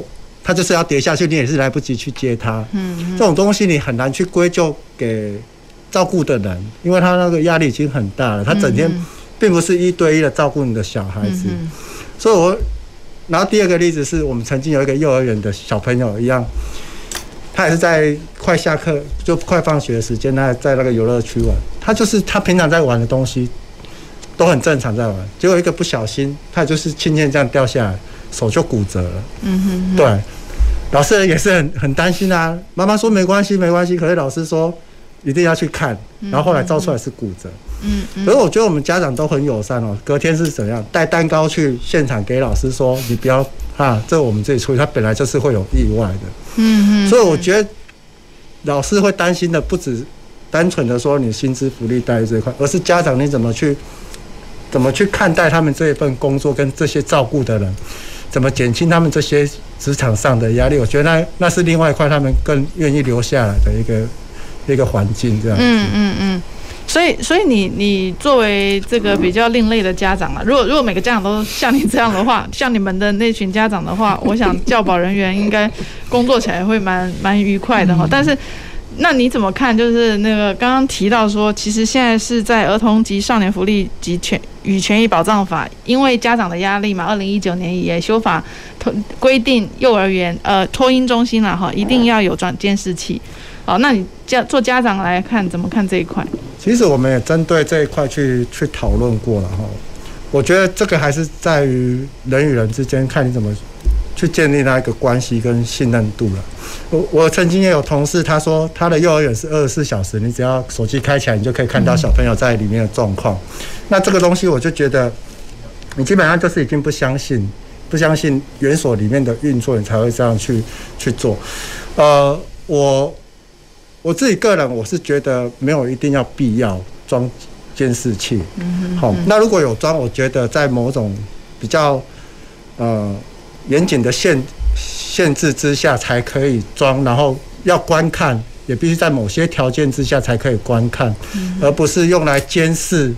他就是要跌下去，你也是来不及去接他。嗯，这种东西你很难去归咎给照顾的人，因为他那个压力已经很大了。他整天并不是一对一的照顾你的小孩子，所以我。然后第二个例子是我们曾经有一个幼儿园的小朋友一样，他也是在快下课就快放学的时间，他在那个游乐区玩。他就是他平常在玩的东西都很正常在玩，结果一个不小心，他就是轻轻这样掉下来，手就骨折了。嗯哼，对，老师也是很很担心啊。妈妈说没关系没关系，可是老师说一定要去看，然后后来照出来是骨折。嗯嗯。可是我觉得我们家长都很友善哦。隔天是怎样带蛋糕去现场给老师说，你不要啊，这我们自己处理。他本来就是会有意外的。嗯嗯。所以我觉得老师会担心的不止。单纯的说你薪资福利待遇这一块，而是家长你怎么去怎么去看待他们这一份工作跟这些照顾的人，怎么减轻他们这些职场上的压力？我觉得那那是另外一块，他们更愿意留下来的一个一个环境这样。嗯嗯嗯。所以所以你你作为这个比较另类的家长啊，如果如果每个家长都像你这样的话，<laughs> 像你们的那群家长的话，我想教保人员应该工作起来会蛮蛮愉快的哈。但是。那你怎么看？就是那个刚刚提到说，其实现在是在《儿童及少年福利及权与权益保障法》，因为家长的压力嘛，二零一九年也修法，规定幼儿园呃托婴中心了哈，一定要有转监视器。好，那你家做家长来看，怎么看这一块？其实我们也针对这一块去去讨论过了哈。我觉得这个还是在于人与人之间，看你怎么。去建立那一个关系跟信任度了。我我曾经也有同事，他说他的幼儿园是二十四小时，你只要手机开起来，你就可以看到小朋友在里面的状况。那这个东西，我就觉得你基本上就是已经不相信，不相信园所里面的运作，你才会这样去去做。呃，我我自己个人我是觉得没有一定要必要装监视器。嗯，好，那如果有装，我觉得在某种比较呃。严谨的限限制之下才可以装，然后要观看也必须在某些条件之下才可以观看，嗯、而不是用来监视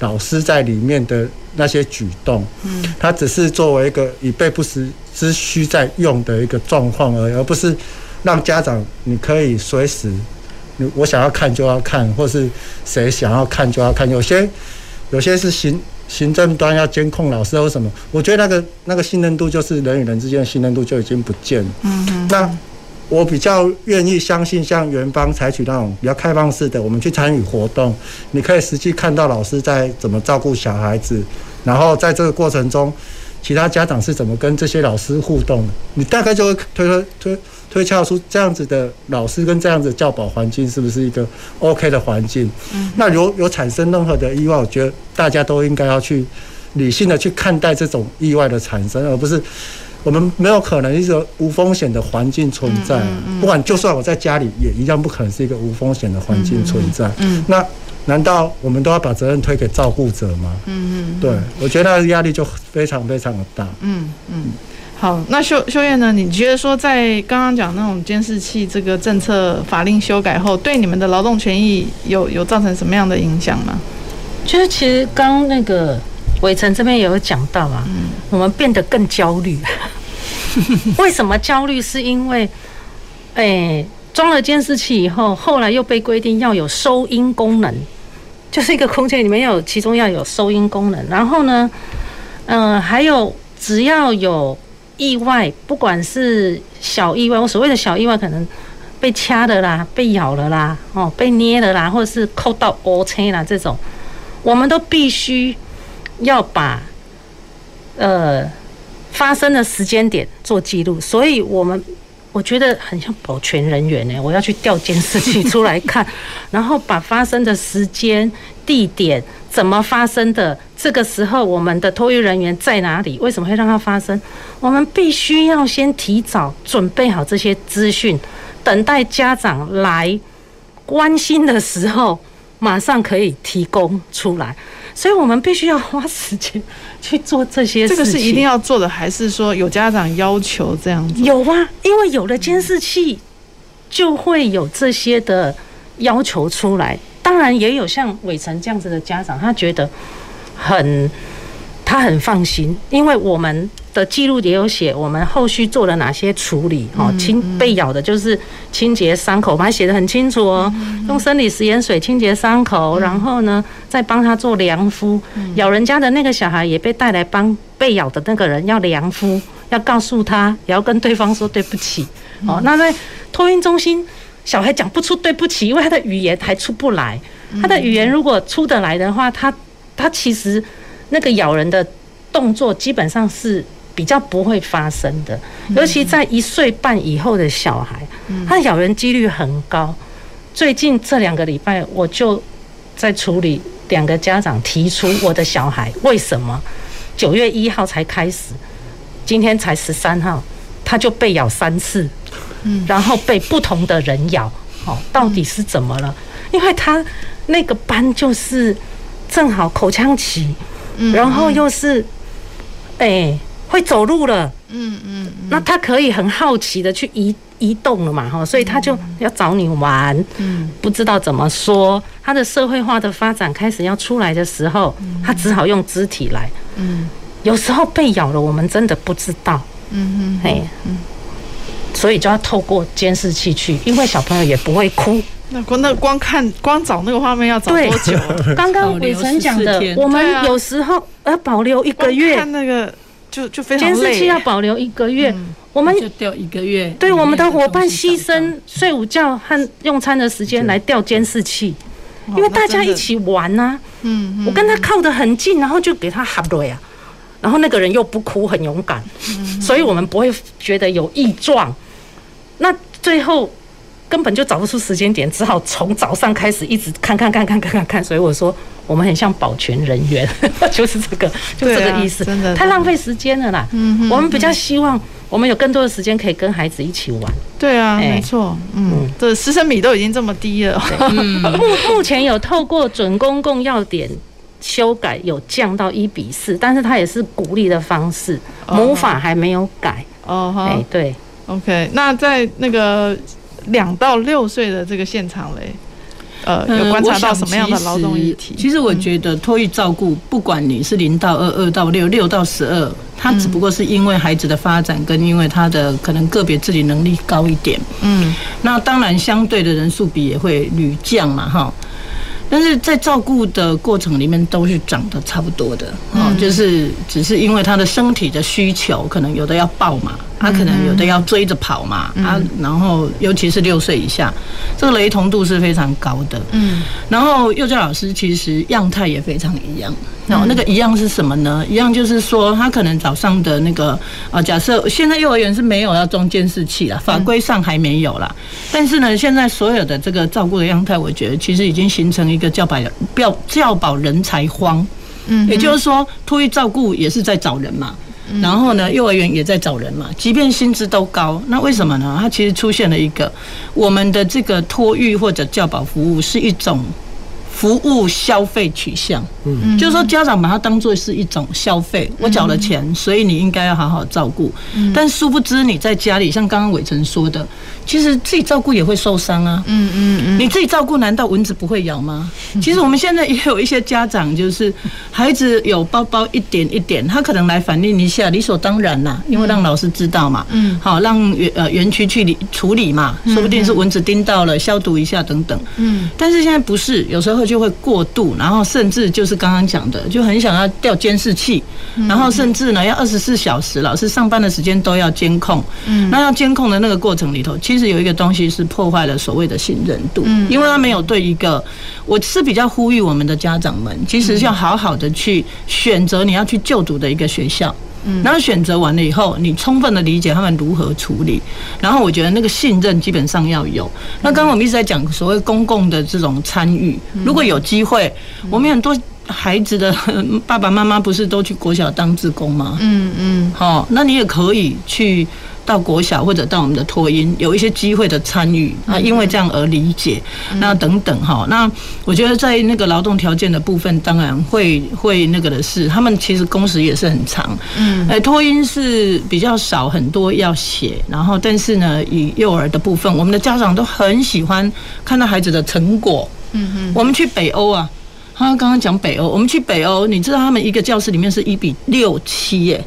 老师在里面的那些举动。嗯，它只是作为一个以备不时之需在用的一个状况而已，而不是让家长你可以随时，我想要看就要看，或是谁想要看就要看。有些有些是行。行政端要监控老师或什么，我觉得那个那个信任度就是人与人之间的信任度就已经不见了。嗯嗯。那我比较愿意相信，像园方采取那种比较开放式的，我们去参与活动，你可以实际看到老师在怎么照顾小孩子，然后在这个过程中，其他家长是怎么跟这些老师互动的，你大概就会推推推。推敲出这样子的老师跟这样子的教保环境是不是一个 OK 的环境？嗯，那如果有产生任何的意外，我觉得大家都应该要去理性的去看待这种意外的产生，而不是我们没有可能一个无风险的环境存在。不管就算我在家里，也一样不可能是一个无风险的环境存在。嗯，那难道我们都要把责任推给照顾者吗？嗯嗯，对，我觉得那个压力就非常非常的大。嗯嗯。好，那秀秀燕呢？你觉得说在刚刚讲那种监视器这个政策法令修改后，对你们的劳动权益有有造成什么样的影响吗？就是其实刚那个伟成这边也有讲到啊，嗯，我们变得更焦虑。<laughs> 为什么焦虑？是因为，哎，装了监视器以后，后来又被规定要有收音功能，就是一个空间里面要有，其中要有收音功能。然后呢，嗯、还有只要有。意外，不管是小意外，我所谓的小意外，可能被掐的啦，被咬了啦，哦，被捏的啦，或者是扣到乌青啦，这种，我们都必须要把呃发生的时间点做记录。所以，我们我觉得很像保全人员呢，我要去调监视器出来看，<laughs> 然后把发生的时间、地点。怎么发生的？这个时候，我们的托育人员在哪里？为什么会让它发生？我们必须要先提早准备好这些资讯，等待家长来关心的时候，马上可以提供出来。所以我们必须要花时间去做这些事情。这个是一定要做的，还是说有家长要求这样子？有啊，因为有了监视器，就会有这些的要求出来。当然也有像伟成这样子的家长，他觉得很他很放心，因为我们的记录也有写，我们后续做了哪些处理哦，清被咬的就是清洁伤口，我们还写得很清楚哦，用生理食盐水清洁伤口，然后呢再帮他做凉敷，咬人家的那个小孩也被带来帮被咬的那个人要凉敷，要告诉他，也要跟对方说对不起哦。那在托运中心。小孩讲不出对不起，因为他的语言还出不来。他的语言如果出得来的话，他他其实那个咬人的动作基本上是比较不会发生的。尤其在一岁半以后的小孩，他咬人几率很高。最近这两个礼拜，我就在处理两个家长提出，我的小孩为什么九月一号才开始，今天才十三号，他就被咬三次。嗯，然后被不同的人咬，哦，到底是怎么了？因为他那个班就是正好口腔期，然后又是哎会走路了，嗯嗯，那他可以很好奇的去移移动了嘛，哈，所以他就要找你玩，嗯，不知道怎么说，他的社会化的发展开始要出来的时候，他只好用肢体来，嗯，有时候被咬了，我们真的不知道，嗯嗯，哎，嗯。所以就要透过监视器去，因为小朋友也不会哭。那光那光看光找那个画面要找多久？<laughs> 刚刚伟成讲的，我们有时候要保留一个月。看那个就就非常累。监视器要保留一个月，我们就调一个月。对，我们的伙伴牺牲睡午觉和用餐的时间来调监视器，因为大家一起玩呐。嗯，我跟他靠得很近，然后就给他喊了呀。然后那个人又不哭，很勇敢，所以我们不会觉得有异状。那最后根本就找不出时间点，只好从早上开始一直看看看看看看看。所以我说我们很像保全人员，<laughs> 就是这个，就这个意思。真的太浪费时间了啦。嗯我们比较希望我们有更多的时间可以跟孩子一起玩。对啊，没错。嗯，这师生比都已经这么低了。<laughs> 目目前有透过准公共要点。修改有降到一比四，但是它也是鼓励的方式，母法还没有改。哦，对，OK。那在那个两到六岁的这个现场嘞，呃，有观察到什么样的劳动议题？其实我觉得托育照顾，不管你是零到二、二到六、六到十二，它只不过是因为孩子的发展跟因为他的可能个别自理能力高一点。嗯，那当然相对的人数比也会屡降嘛，哈。但是在照顾的过程里面都是长得差不多的，哦，就是只是因为他的身体的需求，可能有的要抱嘛，他可能有的要追着跑嘛，啊，然后尤其是六岁以下，这个雷同度是非常高的，嗯，然后幼教老师其实样态也非常一样。然后那个一样是什么呢？一样就是说，他可能早上的那个啊，假设现在幼儿园是没有要装监视器了，法规上还没有啦。但是呢，现在所有的这个照顾的样态，我觉得其实已经形成一个教保教教保人才荒。嗯，也就是说，托育照顾也是在找人嘛，然后呢，幼儿园也在找人嘛。即便薪资都高，那为什么呢？它其实出现了一个我们的这个托育或者教保服务是一种。服务消费取向，嗯，就是说家长把它当做是一种消费，我缴了钱，所以你应该要好好照顾。但殊不知你在家里，像刚刚伟成说的，其实自己照顾也会受伤啊。嗯嗯嗯，你自己照顾，难道蚊子不会咬吗？其实我们现在也有一些家长，就是孩子有包包一点一点，他可能来反映一下，理所当然啦，因为让老师知道嘛。嗯，好，让园呃园区去理处理嘛，说不定是蚊子叮到了，消毒一下等等。嗯，但是现在不是，有时候。就会过度，然后甚至就是刚刚讲的，就很想要调监视器，然后甚至呢要二十四小时，老师上班的时间都要监控。嗯，那要监控的那个过程里头，其实有一个东西是破坏了所谓的信任度，因为他没有对一个，我是比较呼吁我们的家长们，其实要好好的去选择你要去就读的一个学校。然后选择完了以后，你充分的理解他们如何处理，然后我觉得那个信任基本上要有。那刚刚我们一直在讲所谓公共的这种参与，如果有机会，我们很多孩子的爸爸妈妈不是都去国小当志工吗？嗯嗯，好，那你也可以去。到国小或者到我们的托婴，有一些机会的参与啊，因为这样而理解，那等等哈。那我觉得在那个劳动条件的部分，当然会会那个的是，他们其实工时也是很长。嗯，哎，托婴是比较少很多要写，然后但是呢，以幼儿的部分，我们的家长都很喜欢看到孩子的成果。嗯嗯，我们去北欧啊，他刚刚讲北欧，我们去北欧，你知道他们一个教室里面是一比六七耶。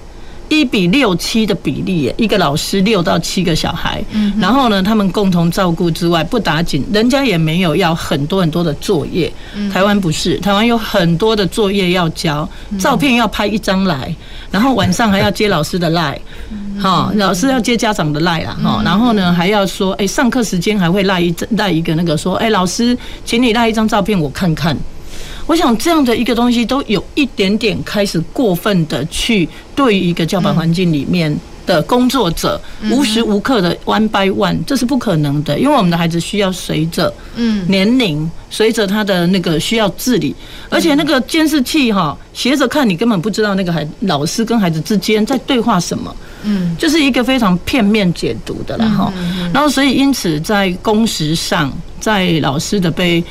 一比六七的比例，一个老师六到七个小孩，然后呢，他们共同照顾之外不打紧，人家也没有要很多很多的作业。台湾不是，台湾有很多的作业要交，照片要拍一张来，然后晚上还要接老师的赖，哈，老师要接家长的赖啦，哈，然后呢还要说，哎，上课时间还会赖一赖一个那个说，哎，老师，请你赖一张照片我看看。我想这样的一个东西都有一点点开始过分的去对于一个教保环境里面的工作者无时无刻的 one by one，这是不可能的，因为我们的孩子需要随着嗯。年龄，随着他的那个需要自理，而且那个监视器哈斜着看，你根本不知道那个孩老师跟孩子之间在对话什么，嗯，就是一个非常片面解读的了哈。然后所以因此在工时上，在老师的被。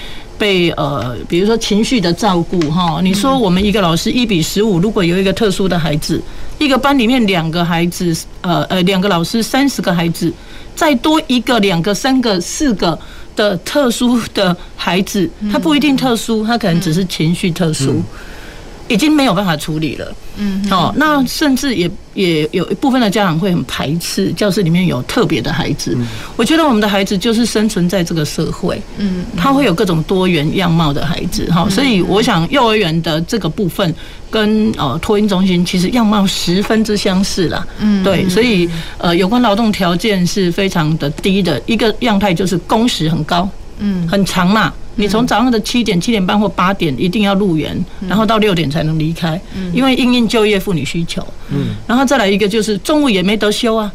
被呃，比如说情绪的照顾哈，你说我们一个老师一比十五，如果有一个特殊的孩子，一个班里面两个孩子，呃呃，两个老师三十个孩子，再多一个、两个、三个、四个的特殊的孩子，他不一定特殊，他可能只是情绪特殊。已经没有办法处理了，嗯，哦，那甚至也也有一部分的家长会很排斥教室里面有特别的孩子。我觉得我们的孩子就是生存在这个社会，嗯，他会有各种多元样貌的孩子，哈，所以我想幼儿园的这个部分跟呃托婴中心其实样貌十分之相似啦，嗯，对，所以呃有关劳动条件是非常的低的。一个样态，就是工时很高，嗯，很长嘛。你从早上的七点、七点半或八点一定要入园，然后到六点才能离开，因为因应就业妇女需求。嗯，然后再来一个就是中午也没得休啊。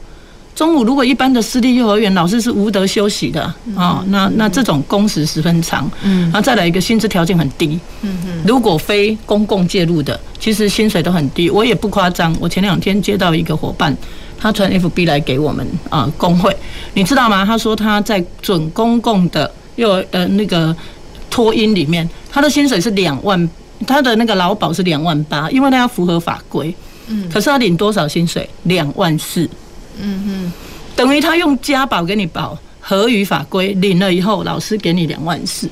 中午如果一般的私立幼儿园老师是无得休息的啊，那那这种工时十分长。嗯，然后再来一个薪资条件很低。嗯嗯，如果非公共介入的，其实薪水都很低。我也不夸张，我前两天接到一个伙伴，他传 FB 来给我们啊工会，你知道吗？他说他在准公共的。幼呃那个托婴里面，他的薪水是两万，他的那个劳保是两万八，因为他要符合法规。嗯。可是他领多少薪水？两万四。嗯哼。等于他用家保给你保，合于法规，领了以后，老师给你两万四。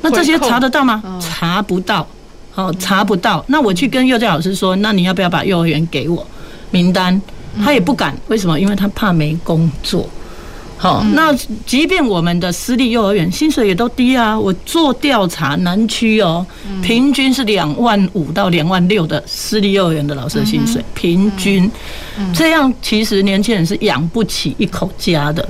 那这些查得到吗？查不到。好，查不到。那我去跟幼教老师说，那你要不要把幼儿园给我名单？他也不敢。为什么？因为他怕没工作。好，那即便我们的私立幼儿园薪水也都低啊。我做调查，南区哦，平均是两万五到两万六的私立幼儿园的老师的薪水，平均。这样其实年轻人是养不起一口家的，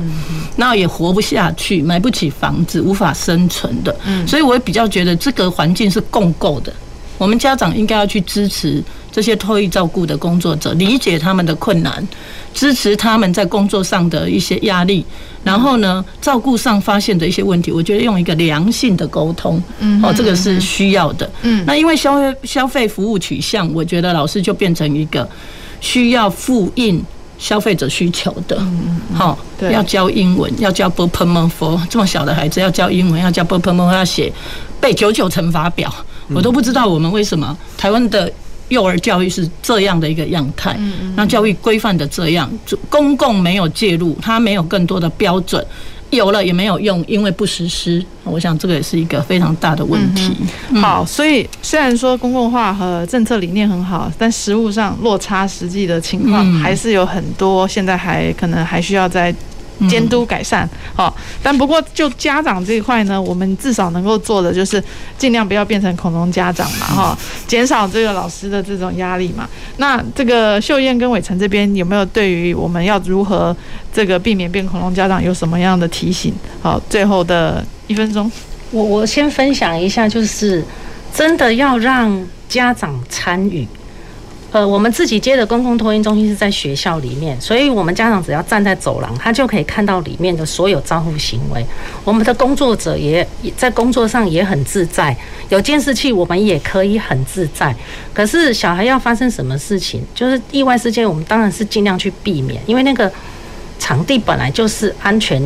那也活不下去，买不起房子，无法生存的。所以我也比较觉得这个环境是共构的。我们家长应该要去支持这些托育照顾的工作者理解他们的困难，支持他们在工作上的一些压力，然后呢，照顾上发现的一些问题，我觉得用一个良性的沟通，嗯，哦，这个是需要的，嗯，那因为消消费服务取向，我觉得老师就变成一个需要复印消费者需求的，嗯嗯，好，要教英文，要教 bpmn for 这么小的孩子，要教英文，要教 bpmn，要写背九九乘法表，我都不知道我们为什么台湾的。幼儿教育是这样的一个样态。那教育规范的这样，公共没有介入，它没有更多的标准。有了也没有用，因为不实施。我想这个也是一个非常大的问题。嗯、好，所以虽然说公共化和政策理念很好，但实物上落差实际的情况还是有很多，现在还可能还需要再。监督改善，好，但不过就家长这一块呢，我们至少能够做的就是尽量不要变成恐龙家长嘛，哈，减少这个老师的这种压力嘛。那这个秀燕跟伟成这边有没有对于我们要如何这个避免变恐龙家长有什么样的提醒？好，最后的一分钟，我我先分享一下，就是真的要让家长参与。呃，我们自己接的公共托婴中心是在学校里面，所以我们家长只要站在走廊，他就可以看到里面的所有招呼行为。我们的工作者也在工作上也很自在，有监视器，我们也可以很自在。可是小孩要发生什么事情，就是意外事件，我们当然是尽量去避免，因为那个场地本来就是安全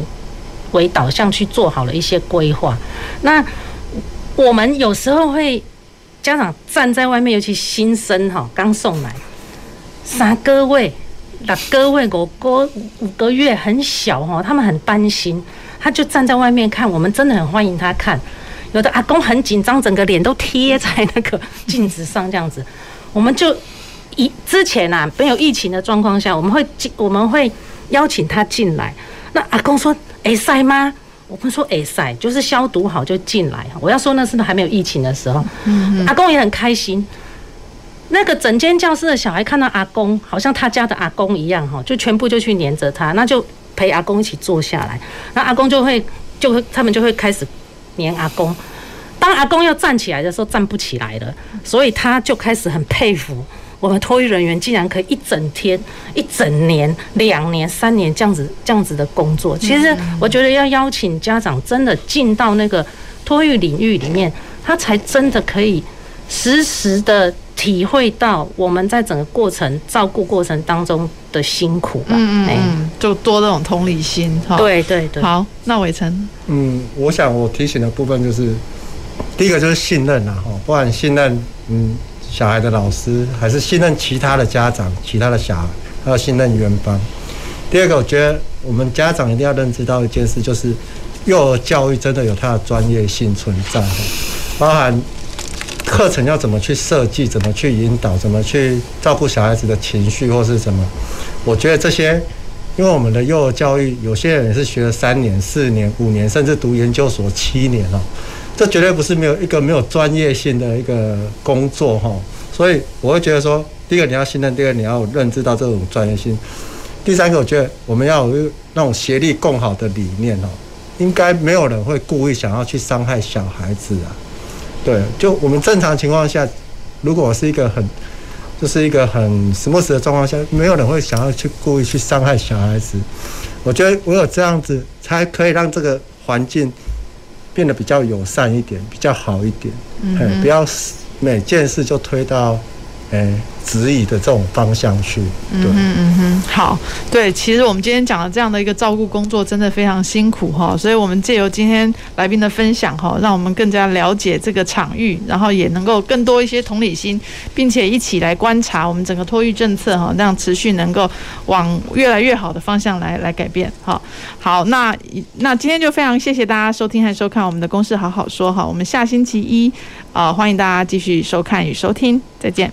为导向去做好了一些规划。那我们有时候会。家长站在外面，尤其新生哈，刚送来三个位、六个位、五个五个月很小哈，他们很担心，他就站在外面看。我们真的很欢迎他看。有的阿公很紧张，整个脸都贴在那个镜子上这样子。我们就以之前啊没有疫情的状况下，我们会进我们会邀请他进来。那阿公说：“会使吗？”我们说哎塞，就是消毒好就进来。我要说那是还没有疫情的时候，阿公也很开心。那个整间教室的小孩看到阿公，好像他家的阿公一样哈，就全部就去黏着他，那就陪阿公一起坐下来。那阿公就会就会他们就会开始黏阿公。当阿公要站起来的时候，站不起来了，所以他就开始很佩服。我们托育人员竟然可以一整天、一整年、两年、三年这样子、这样子的工作。其实我觉得要邀请家长真的进到那个托育领域里面，他才真的可以实时的体会到我们在整个过程照顾过程当中的辛苦吧。嗯嗯，就多那种同理心哈。对对对。好，那伟成。嗯，我想我提醒的部分就是，第一个就是信任啊，哈，不管信任，嗯。小孩的老师还是信任其他的家长，其他的小孩，还要信任园方。第二个，我觉得我们家长一定要认知到一件事，就是幼儿教育真的有它的专业性存在，包含课程要怎么去设计，怎么去引导，怎么去照顾小孩子的情绪或是什么。我觉得这些，因为我们的幼儿教育，有些人也是学了三年、四年、五年，甚至读研究所七年了。这绝对不是没有一个没有专业性的一个工作哈，所以我会觉得说，第一个你要信任，第二个你要认知到这种专业性，第三个我觉得我们要有那种协力共好的理念哦，应该没有人会故意想要去伤害小孩子啊，对，就我们正常情况下，如果我是一个很就是一个很 smooth 的状况下，没有人会想要去故意去伤害小孩子，我觉得唯有这样子才可以让这个环境。变得比较友善一点，比较好一点，嗯，不要每件事就推到，诶。指引的这种方向去，对，嗯嗯哼，好，对，其实我们今天讲的这样的一个照顾工作，真的非常辛苦哈，所以我们借由今天来宾的分享哈，让我们更加了解这个场域，然后也能够更多一些同理心，并且一起来观察我们整个托育政策哈，让持续能够往越来越好的方向来来改变哈。好，那那今天就非常谢谢大家收听和收看我们的公事好好说哈，我们下星期一啊，欢迎大家继续收看与收听，再见。